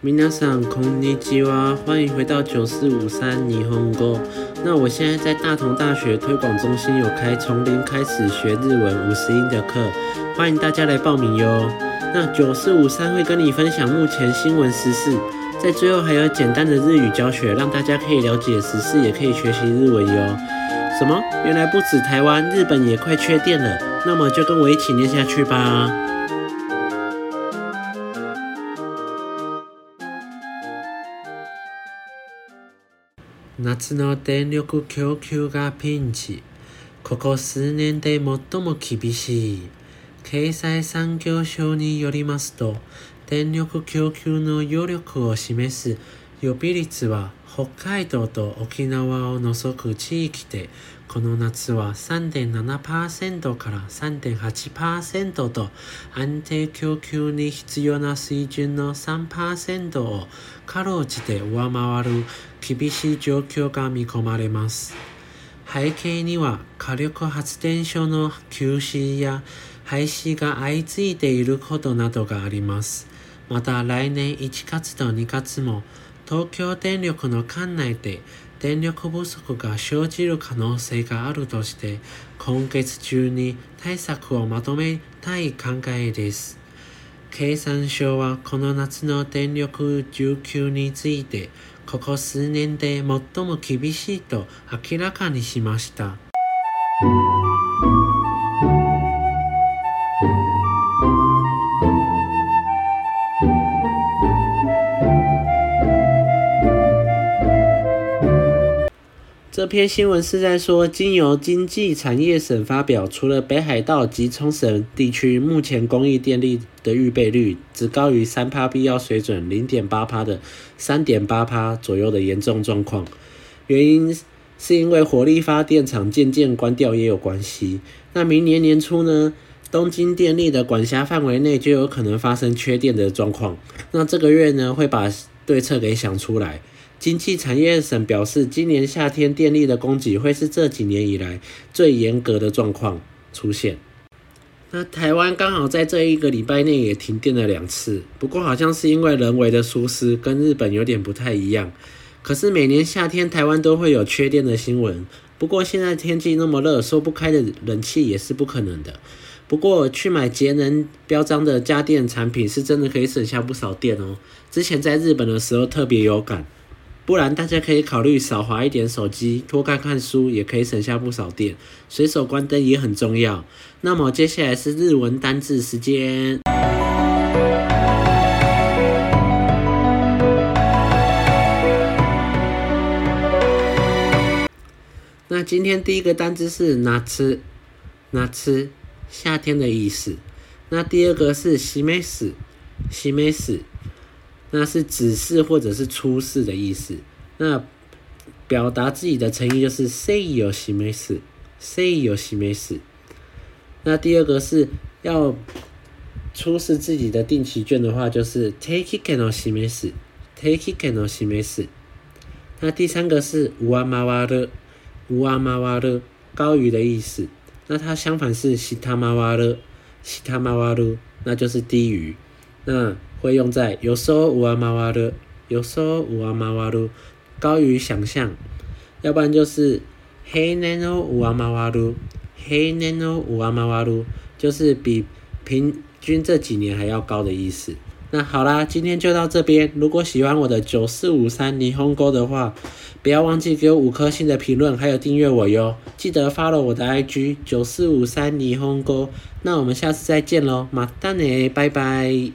m i n 空尼 a n 欢迎回到九四五三霓虹沟。那我现在在大同大学推广中心有开从零开始学日文五十音的课，欢迎大家来报名哟。那九四五三会跟你分享目前新闻时事，在最后还有简单的日语教学，让大家可以了解时事，也可以学习日文哟。什么？原来不止台湾，日本也快缺电了。那么就跟我一起念下去吧。夏の電力供給がピンチ。ここ数年で最も厳しい。経済産業省によりますと、電力供給の余力を示す予備率は北海道と沖縄を除く地域でこの夏は3.7%から3.8%と安定供給に必要な水準の3%をかろうじて上回る厳しい状況が見込まれます。背景には火力発電所の休止や廃止が相次いでいることなどがあります。また来年1月と2月も東京電力の管内で電力不足が生じる可能性があるとして、今月中に対策をまとめたい考えです。経産省はこの夏の電力需給について、ここ数年で最も厳しいと明らかにしました。这篇新闻是在说，经由经济产业省发表，除了北海道及冲绳地区，目前公益电力的预备率只高于三帕必要水准零点八帕的三点八趴左右的严重状况。原因是因为火力发电厂渐渐关掉也有关系。那明年年初呢，东京电力的管辖范围内就有可能发生缺电的状况。那这个月呢，会把对策给想出来。经济产业省表示，今年夏天电力的供给会是这几年以来最严格的状况出现。那台湾刚好在这一个礼拜内也停电了两次，不过好像是因为人为的疏失，跟日本有点不太一样。可是每年夏天台湾都会有缺电的新闻，不过现在天气那么热，说不开的冷气也是不可能的。不过去买节能标章的家电产品，是真的可以省下不少电哦。之前在日本的时候特别有感。不然大家可以考虑少划一点手机，多看看书，也可以省下不少电。随手关灯也很重要。那么接下来是日文单字时间。那今天第一个单字是“拿吃”，“拿吃”夏天的意思。那第二个是“西梅史”，“西梅史”。那是指示或者是出示的意思。那表达自己的诚意就是 say o 有喜没死，say o 有喜没死。那第二个是要出示自己的定期券的话，就是 take it cano 喜没死，take it cano 喜没死。那第三个是 w a ma wa l u w a ma wa 高于的意思。那它相反是 shita ma wa l s h i t a ma wa 那就是低于。那会用在有时候五阿妈哇的，有时候五阿妈哇噜高于想象，要不然就是嘿呢哦五阿妈哇噜，嘿呢哦五阿妈哇噜，就是比平均这几年还要高的意思。那好啦，今天就到这边。如果喜欢我的九四五三霓虹沟的话，不要忘记给我五颗星的评论，还有订阅我哟。记得 follow 我的 IG 九四五三霓虹沟。那我们下次再见喽，马达呢，拜拜。